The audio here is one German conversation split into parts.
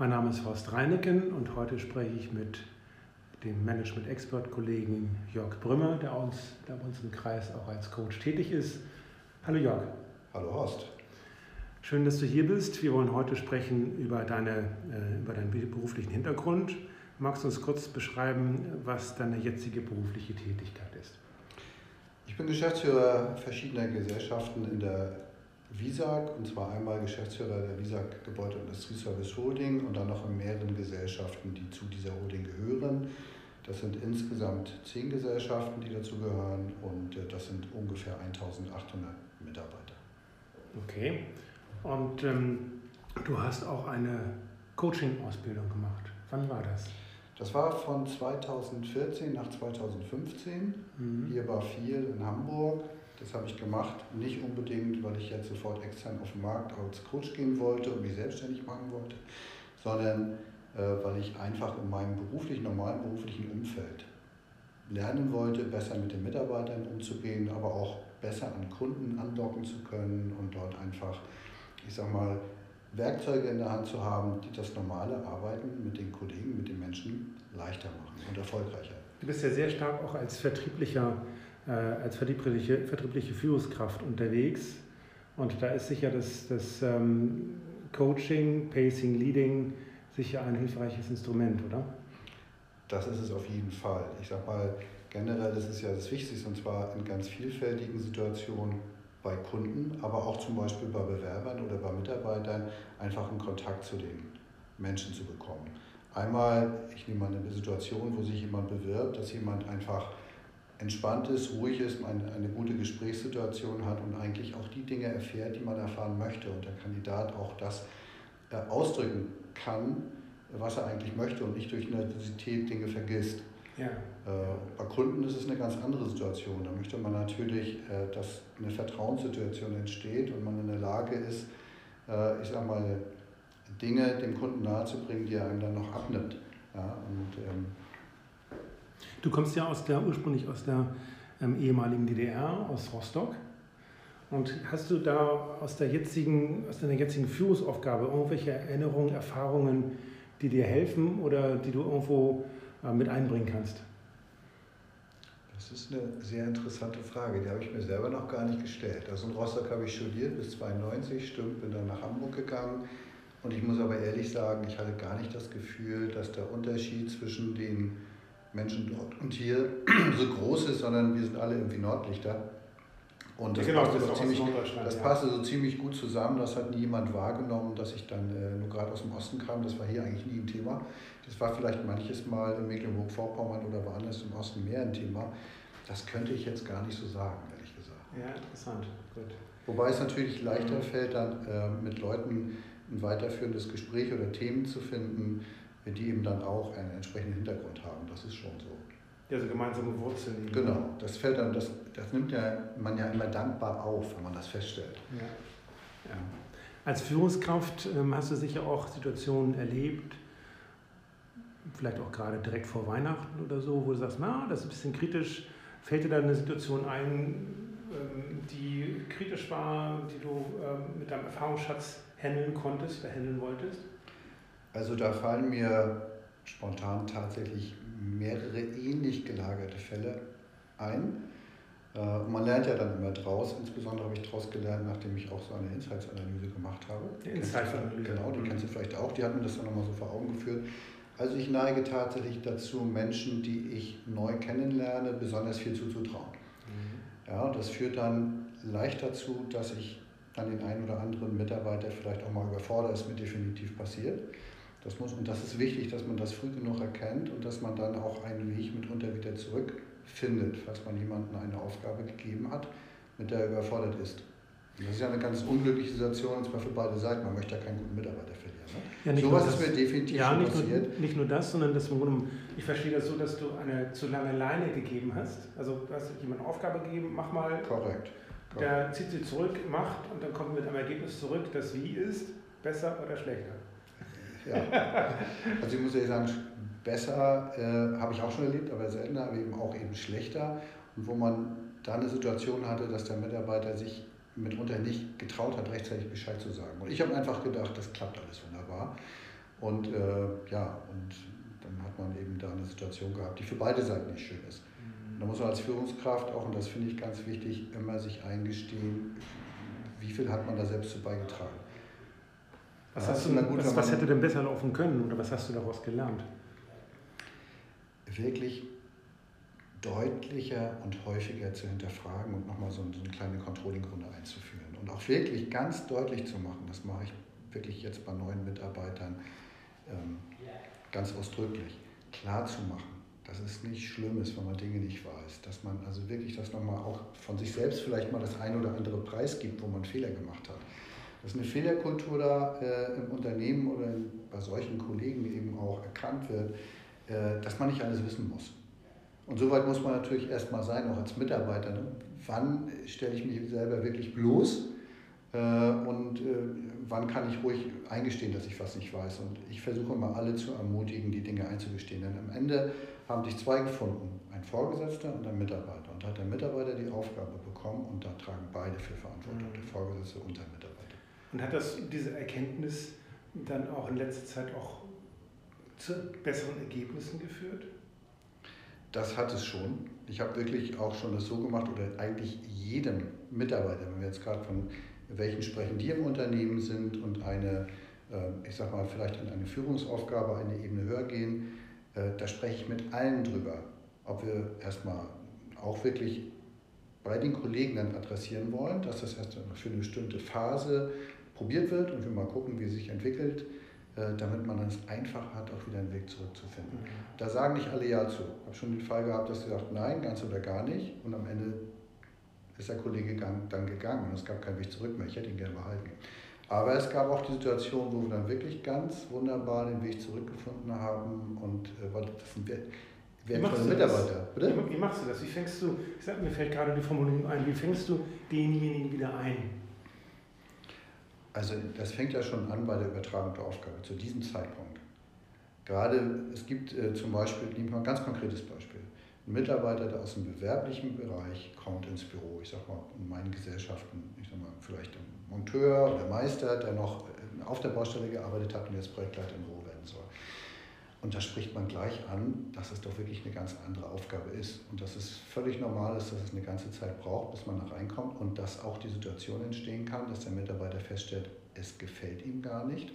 Mein Name ist Horst Reineken und heute spreche ich mit dem Management-Expert-Kollegen Jörg Brümmer, der, uns, der bei uns im Kreis auch als Coach tätig ist. Hallo Jörg. Hallo Horst. Schön, dass du hier bist. Wir wollen heute sprechen über, deine, äh, über deinen beruflichen Hintergrund. Magst du uns kurz beschreiben, was deine jetzige berufliche Tätigkeit ist? Ich bin Geschäftsführer verschiedener Gesellschaften in der WISAG, und zwar einmal Geschäftsführer der WISAG Gebäude- und Industrieservice Holding und dann noch in mehreren Gesellschaften, die zu dieser Holding gehören. Das sind insgesamt zehn Gesellschaften, die dazu gehören und äh, das sind ungefähr 1800 Mitarbeiter. Okay. Und ähm, du hast auch eine Coaching-Ausbildung gemacht. Wann war das? Das war von 2014 nach 2015. Mhm. Hier war viel in Hamburg. Das habe ich gemacht, nicht unbedingt, weil ich jetzt sofort extern auf den Markt als Coach gehen wollte und mich selbstständig machen wollte, sondern äh, weil ich einfach in meinem beruflichen, normalen beruflichen Umfeld lernen wollte, besser mit den Mitarbeitern umzugehen, aber auch besser an Kunden andocken zu können und dort einfach, ich sag mal, Werkzeuge in der Hand zu haben, die das normale Arbeiten mit den Kollegen, mit den Menschen leichter machen und erfolgreicher. Du bist ja sehr stark auch als vertrieblicher als vertriebliche, vertriebliche Führungskraft unterwegs. Und da ist sicher das, das ähm, Coaching, Pacing, Leading sicher ein hilfreiches Instrument, oder? Das ist es auf jeden Fall. Ich sag mal, generell ist es ja das Wichtigste und zwar in ganz vielfältigen Situationen bei Kunden, aber auch zum Beispiel bei Bewerbern oder bei Mitarbeitern einfach einen Kontakt zu den Menschen zu bekommen. Einmal, ich nehme mal eine Situation, wo sich jemand bewirbt, dass jemand einfach entspannt ist, ruhig ist, eine, eine gute Gesprächssituation hat und eigentlich auch die Dinge erfährt, die man erfahren möchte und der Kandidat auch das äh, ausdrücken kann, was er eigentlich möchte und nicht durch Nervosität Dinge vergisst. Ja. Äh, bei Kunden ist es eine ganz andere Situation. Da möchte man natürlich, äh, dass eine Vertrauenssituation entsteht und man in der Lage ist, ich sag mal, Dinge dem Kunden nahezubringen, die er einem dann noch abnimmt. Ja, und, ähm, Du kommst ja aus der, ursprünglich aus der ähm, ehemaligen DDR, aus Rostock. Und hast du da aus, der jetzigen, aus deiner jetzigen Führungsaufgabe irgendwelche Erinnerungen, Erfahrungen, die dir helfen oder die du irgendwo äh, mit einbringen kannst? Das ist eine sehr interessante Frage, die habe ich mir selber noch gar nicht gestellt. Also in Rostock habe ich studiert bis 92, stimmt, bin dann nach Hamburg gegangen. Und ich muss aber ehrlich sagen, ich hatte gar nicht das Gefühl, dass der Unterschied zwischen den Menschen dort und hier so groß ist, sondern wir sind alle irgendwie Nordlichter. Und das, genau, passte, das, ziemlich, das ja. passte so ziemlich gut zusammen. Das hat nie jemand wahrgenommen, dass ich dann äh, nur gerade aus dem Osten kam. Das war hier eigentlich nie ein Thema. Das war vielleicht manches Mal in Mecklenburg-Vorpommern oder woanders im Osten mehr ein Thema. Das könnte ich jetzt gar nicht so sagen, ehrlich gesagt. Ja, interessant. Gut. Wobei es natürlich leichter mhm. fällt, dann äh, mit Leuten ein weiterführendes Gespräch oder Themen zu finden, die eben dann auch einen entsprechenden Hintergrund haben. Das ist schon so. Ja, so gemeinsame Wurzeln. Genau, das fällt dann, das, das nimmt ja man ja immer dankbar auf, wenn man das feststellt. Ja. Ja. Als Führungskraft ähm, hast du sicher auch Situationen erlebt, vielleicht auch gerade direkt vor Weihnachten oder so, wo du sagst, na, das ist ein bisschen kritisch. Fällt dir da eine Situation ein, ähm, die kritisch war, die du ähm, mit deinem Erfahrungsschatz handeln konntest, verhandeln wolltest? Also da fallen mir spontan tatsächlich mehrere ähnlich gelagerte Fälle ein. Äh, man lernt ja dann immer draus, insbesondere habe ich daraus gelernt, nachdem ich auch so eine Insights-Analyse gemacht habe. Die Insights-Analyse. Genau, die kennst du vielleicht auch, die hat mir das dann nochmal so vor Augen geführt. Also ich neige tatsächlich dazu, Menschen, die ich neu kennenlerne, besonders viel zuzutrauen. Mhm. Ja, das führt dann leicht dazu, dass ich dann den einen oder anderen Mitarbeiter vielleicht auch mal überfordere, ist mir definitiv passiert. Das muss, und das ist wichtig, dass man das früh genug erkennt und dass man dann auch einen Weg mitunter wieder zurückfindet, falls man jemandem eine Aufgabe gegeben hat, mit der er überfordert ist. Und das ist ja eine ganz unglückliche Situation, und zwar für beide Seiten. Man möchte ja keinen guten Mitarbeiter verlieren. Ne? Ja, Sowas ist mir definitiv ja, nicht passiert. Nur, nicht nur das, sondern man, ich verstehe das so, dass du eine zu lange Leine gegeben hast. Also du hast jemandem eine Aufgabe gegeben, mach mal. Korrekt. Der zieht sie zurück, macht und dann kommt mit einem Ergebnis zurück, das wie ist, besser oder schlechter. Ja. Also ich muss ehrlich sagen, besser äh, habe ich auch schon erlebt, aber seltener, aber eben auch eben schlechter. Und wo man da eine Situation hatte, dass der Mitarbeiter sich mitunter nicht getraut hat, rechtzeitig Bescheid zu sagen. Und ich habe einfach gedacht, das klappt alles wunderbar. Und äh, ja, und dann hat man eben da eine Situation gehabt, die für beide Seiten nicht schön ist. Da muss man als Führungskraft auch, und das finde ich ganz wichtig, immer sich eingestehen, wie viel hat man da selbst zu beigetragen. Was, hast du, gut, was, was hätte denn besser laufen können oder was hast du daraus gelernt? Wirklich deutlicher und häufiger zu hinterfragen und nochmal so, so eine kleine Controlling-Runde einzuführen. Und auch wirklich ganz deutlich zu machen, das mache ich wirklich jetzt bei neuen Mitarbeitern ähm, ganz ausdrücklich, klar zu machen, dass es nicht schlimm ist, wenn man Dinge nicht weiß. Dass man also wirklich das nochmal auch von sich selbst vielleicht mal das ein oder andere Preis gibt, wo man Fehler gemacht hat. Dass eine Fehlerkultur da äh, im Unternehmen oder bei solchen Kollegen eben auch erkannt wird, äh, dass man nicht alles wissen muss. Und soweit muss man natürlich erstmal sein, auch als Mitarbeiter. Ne? Wann stelle ich mich selber wirklich bloß äh, und äh, wann kann ich ruhig eingestehen, dass ich was nicht weiß. Und ich versuche immer alle zu ermutigen, die Dinge einzugestehen. Denn am Ende haben sich zwei gefunden, ein Vorgesetzter und ein Mitarbeiter. Und da hat der Mitarbeiter die Aufgabe bekommen und da tragen beide für Verantwortung, mhm. der Vorgesetzte und der Mitarbeiter. Und hat das diese Erkenntnis dann auch in letzter Zeit auch zu besseren Ergebnissen geführt? Das hat es schon. Ich habe wirklich auch schon das so gemacht oder eigentlich jedem Mitarbeiter, wenn wir jetzt gerade von welchen sprechen, die im Unternehmen sind und eine, äh, ich sag mal, vielleicht in eine Führungsaufgabe eine Ebene höher gehen, äh, da spreche ich mit allen drüber, ob wir erstmal auch wirklich bei den Kollegen dann adressieren wollen, dass das erst für eine bestimmte Phase probiert wird und wir mal gucken, wie es sich entwickelt, äh, damit man es einfach hat, auch wieder einen Weg zurückzufinden. Mhm. Da sagen nicht alle Ja zu. Ich habe schon den Fall gehabt, dass sie sagt, nein, ganz oder gar nicht. Und am Ende ist der Kollege dann gegangen und es gab keinen Weg zurück mehr. Ich hätte ihn gerne behalten. Aber es gab auch die Situation, wo wir dann wirklich ganz wunderbar den Weg zurückgefunden haben und äh, das sind wertvolle Mitarbeiter. Bitte? Wie machst du das? Wie fängst du, ich sag, mir fällt gerade die Formulierung ein, wie fängst du denjenigen wieder ein? Also das fängt ja schon an bei der Übertragung der Aufgabe zu diesem Zeitpunkt. Gerade es gibt äh, zum Beispiel, nehmen wir ein ganz konkretes Beispiel. Ein Mitarbeiter, der aus dem bewerblichen Bereich kommt ins Büro, ich sag mal in meinen Gesellschaften, ich sag mal vielleicht ein Monteur oder Meister, der noch äh, auf der Baustelle gearbeitet hat und jetzt Projektleiter im Büro werden soll. Und da spricht man gleich an, dass es doch wirklich eine ganz andere Aufgabe ist und dass es völlig normal ist, dass es eine ganze Zeit braucht, bis man da reinkommt und dass auch die Situation entstehen kann, dass der Mitarbeiter feststellt, es gefällt ihm gar nicht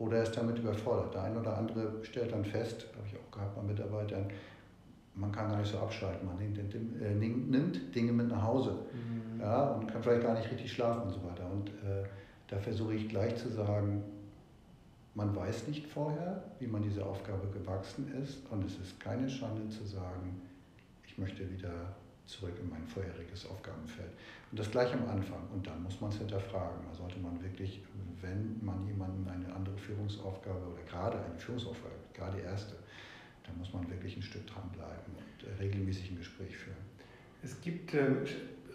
oder er ist damit überfordert. Der eine oder andere stellt dann fest, habe ich auch gehabt bei Mitarbeitern, man kann gar nicht so abschalten, man nimmt, äh, nimmt Dinge mit nach Hause mhm. ja, und kann vielleicht gar nicht richtig schlafen und so weiter. Und äh, da versuche ich gleich zu sagen, man weiß nicht vorher, wie man dieser Aufgabe gewachsen ist und es ist keine Schande zu sagen, ich möchte wieder zurück in mein vorheriges Aufgabenfeld. Und das gleich am Anfang. Und dann muss man es hinterfragen. Da sollte man wirklich, wenn man jemanden eine andere Führungsaufgabe oder gerade eine Führungsaufgabe, gerade die erste, dann muss man wirklich ein Stück dranbleiben und äh, regelmäßig ein Gespräch führen. Es gibt äh,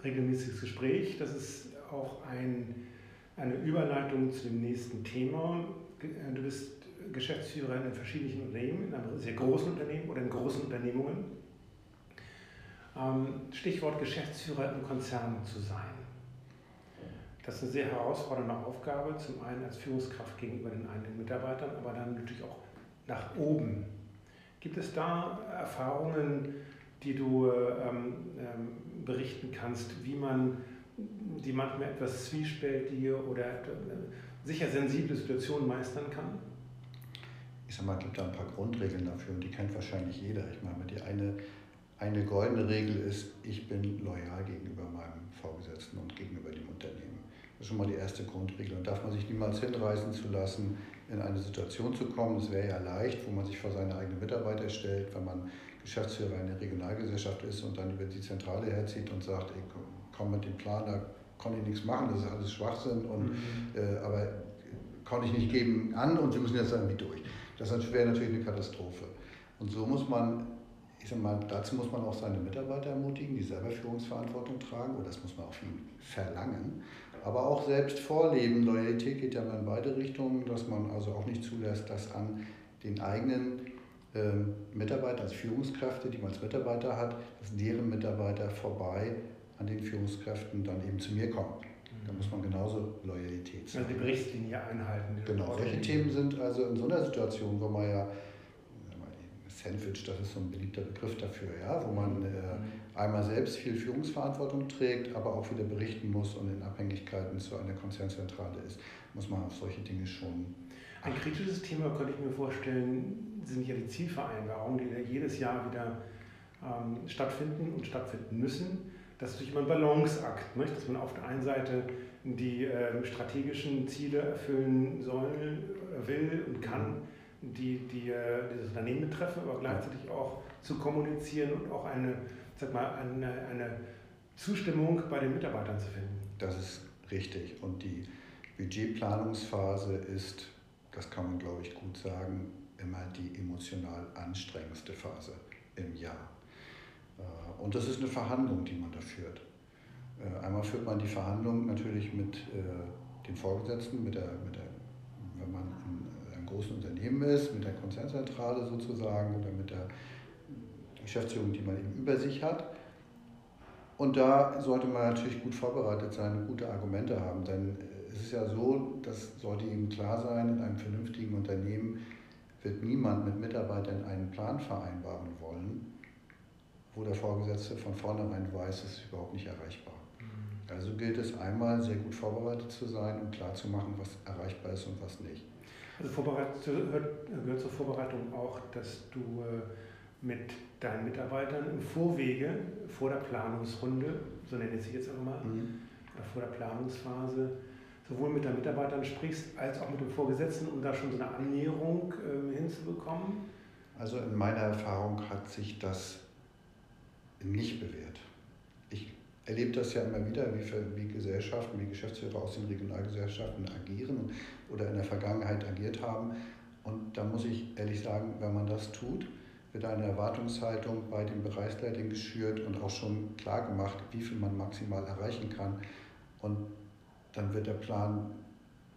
regelmäßiges Gespräch, das ist auch ein, eine Überleitung zu dem nächsten Thema. Du bist Geschäftsführer in verschiedenen Unternehmen, in einem sehr großen Unternehmen oder in großen Unternehmungen. Ähm, Stichwort Geschäftsführer im Konzern zu sein. Das ist eine sehr herausfordernde Aufgabe, zum einen als Führungskraft gegenüber den eigenen Mitarbeitern, aber dann natürlich auch nach oben. Gibt es da Erfahrungen, die du ähm, ähm, berichten kannst, wie man die manchmal etwas zwiespältige oder äh, sicher sensible Situationen meistern kann? Ich sag mal, es gibt da ein paar Grundregeln dafür und die kennt wahrscheinlich jeder. Ich meine, die eine, eine goldene Regel ist, ich bin loyal gegenüber meinem Vorgesetzten und gegenüber dem Unternehmen. Das ist schon mal die erste Grundregel. Und darf man sich niemals hinreißen zu lassen, in eine Situation zu kommen. Es wäre ja leicht, wo man sich vor seine eigenen Mitarbeiter stellt, wenn man Geschäftsführer einer Regionalgesellschaft ist und dann über die Zentrale herzieht und sagt, ey, komm mit dem Plan, da kann ich nichts machen, das ist alles Schwachsinn, und, mhm. äh, aber kann ich nicht geben an und wir müssen jetzt irgendwie durch. Das wäre natürlich eine Katastrophe. Und so muss man, ich sag mal, dazu muss man auch seine Mitarbeiter ermutigen, die selber Führungsverantwortung tragen, oder das muss man auch viel verlangen aber auch selbst vorleben. Loyalität geht ja in beide Richtungen, dass man also auch nicht zulässt, dass an den eigenen ähm, Mitarbeitern als Führungskräfte, die man als Mitarbeiter hat, dass deren Mitarbeiter vorbei an den Führungskräften dann eben zu mir kommen. Da muss man genauso Loyalität zeigen. Also die Berichtslinie einhalten. Genau, solche Themen sind also in so einer Situation, wo man ja Sandwich, das ist so ein beliebter Begriff dafür, ja, wo man äh, mhm. einmal selbst viel Führungsverantwortung trägt, aber auch wieder berichten muss und in Abhängigkeiten zu einer Konzernzentrale ist, muss man auf solche Dinge schon. Ein kritisches Thema könnte ich mir vorstellen, sind ja die Zielvereinbarungen, die ja jedes Jahr wieder ähm, stattfinden und stattfinden müssen. Das ist natürlich immer ein Balanceakt, nicht? dass man auf der einen Seite die äh, strategischen Ziele erfüllen soll, will und kann. Die, die äh, dieses Unternehmen betreffen, aber gleichzeitig auch zu kommunizieren und auch eine, sag mal, eine, eine Zustimmung bei den Mitarbeitern zu finden. Das ist richtig. Und die Budgetplanungsphase ist, das kann man glaube ich gut sagen, immer die emotional anstrengendste Phase im Jahr. Äh, und das ist eine Verhandlung, die man da führt. Äh, einmal führt man die Verhandlung natürlich mit den Vorgesetzten, mit der, mit der, wenn man großen Unternehmen ist, mit der Konzernzentrale sozusagen oder mit der Geschäftsführung, die man eben über sich hat. Und da sollte man natürlich gut vorbereitet sein gute Argumente haben, denn es ist ja so, das sollte Ihnen klar sein, in einem vernünftigen Unternehmen wird niemand mit Mitarbeitern einen Plan vereinbaren wollen, wo der Vorgesetzte von vornherein weiß, es ist überhaupt nicht erreichbar. Mhm. Also gilt es einmal, sehr gut vorbereitet zu sein und klar zu machen, was erreichbar ist und was nicht. Also gehört zur Vorbereitung auch, dass du äh, mit deinen Mitarbeitern im Vorwege, vor der Planungsrunde, so nenne ich es jetzt auch mal, mhm. Vor der Planungsphase, sowohl mit deinen Mitarbeitern sprichst, als auch mit dem Vorgesetzten, um da schon so eine Annäherung äh, hinzubekommen? Also in meiner Erfahrung hat sich das nicht bewährt. Ich erlebe das ja immer wieder, wie, wie Gesellschaften, wie Geschäftsführer aus den Regionalgesellschaften agieren oder in der Vergangenheit agiert haben. Und da muss ich ehrlich sagen, wenn man das tut, wird eine Erwartungshaltung bei den Bereichsleitern geschürt und auch schon klar gemacht, wie viel man maximal erreichen kann. Und dann wird der Plan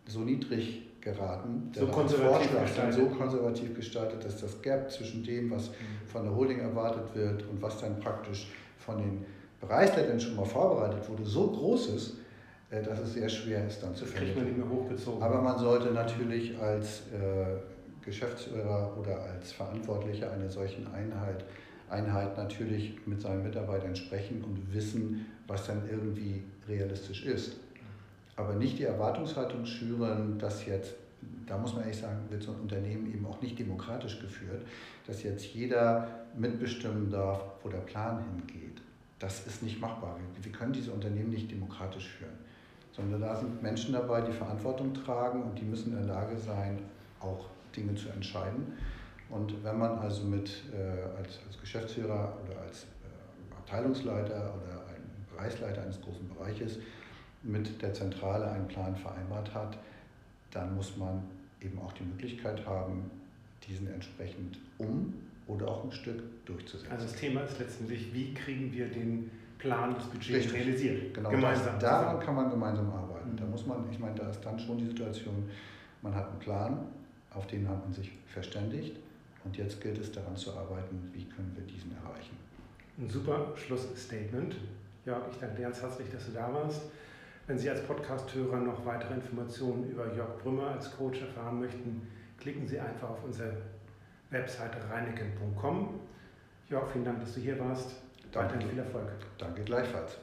so niedrig geraten, so konservativ, gestaltet. so konservativ gestaltet, dass das Gap zwischen dem, was mhm. von der Holding erwartet wird und was dann praktisch von den Bereichsleitern schon mal vorbereitet wurde, so groß ist, äh, dass es sehr schwer ist, dann zu vermitteln. Aber man sollte natürlich als äh, Geschäftsführer oder als Verantwortlicher einer solchen Einheit, Einheit natürlich mit seinen Mitarbeitern sprechen und wissen, was dann irgendwie realistisch ist. Aber nicht die Erwartungshaltung schüren, dass jetzt, da muss man ehrlich sagen, wird so ein Unternehmen eben auch nicht demokratisch geführt, dass jetzt jeder mitbestimmen darf, wo der Plan hingeht. Das ist nicht machbar. Wir können diese Unternehmen nicht demokratisch führen sondern da sind Menschen dabei, die Verantwortung tragen und die müssen in der Lage sein, auch Dinge zu entscheiden. Und wenn man also mit, äh, als, als Geschäftsführer oder als äh, Abteilungsleiter oder ein Bereichsleiter eines großen Bereiches mit der Zentrale einen Plan vereinbart hat, dann muss man eben auch die Möglichkeit haben, diesen entsprechend um oder auch ein Stück durchzusetzen. Also das Thema ist letztendlich, wie kriegen wir den Plan des Budgets Richtig. realisiert. Genau, gemeinsam. Das, daran kann man gemeinsam arbeiten. Mhm. Da muss man, ich meine, da ist dann schon die Situation, man hat einen Plan, auf den hat man sich verständigt und jetzt gilt es daran zu arbeiten, wie können wir diesen erreichen. Ein super Schlussstatement. Jörg, ich danke dir ganz herzlich, dass du da warst. Wenn Sie als Podcast-Hörer noch weitere Informationen über Jörg Brümmer als Coach erfahren möchten, klicken Sie einfach auf unsere Webseite reineken.com. Jörg, vielen Dank, dass du hier warst. Danke. Weiterhin viel Erfolg. Danke gleichfalls.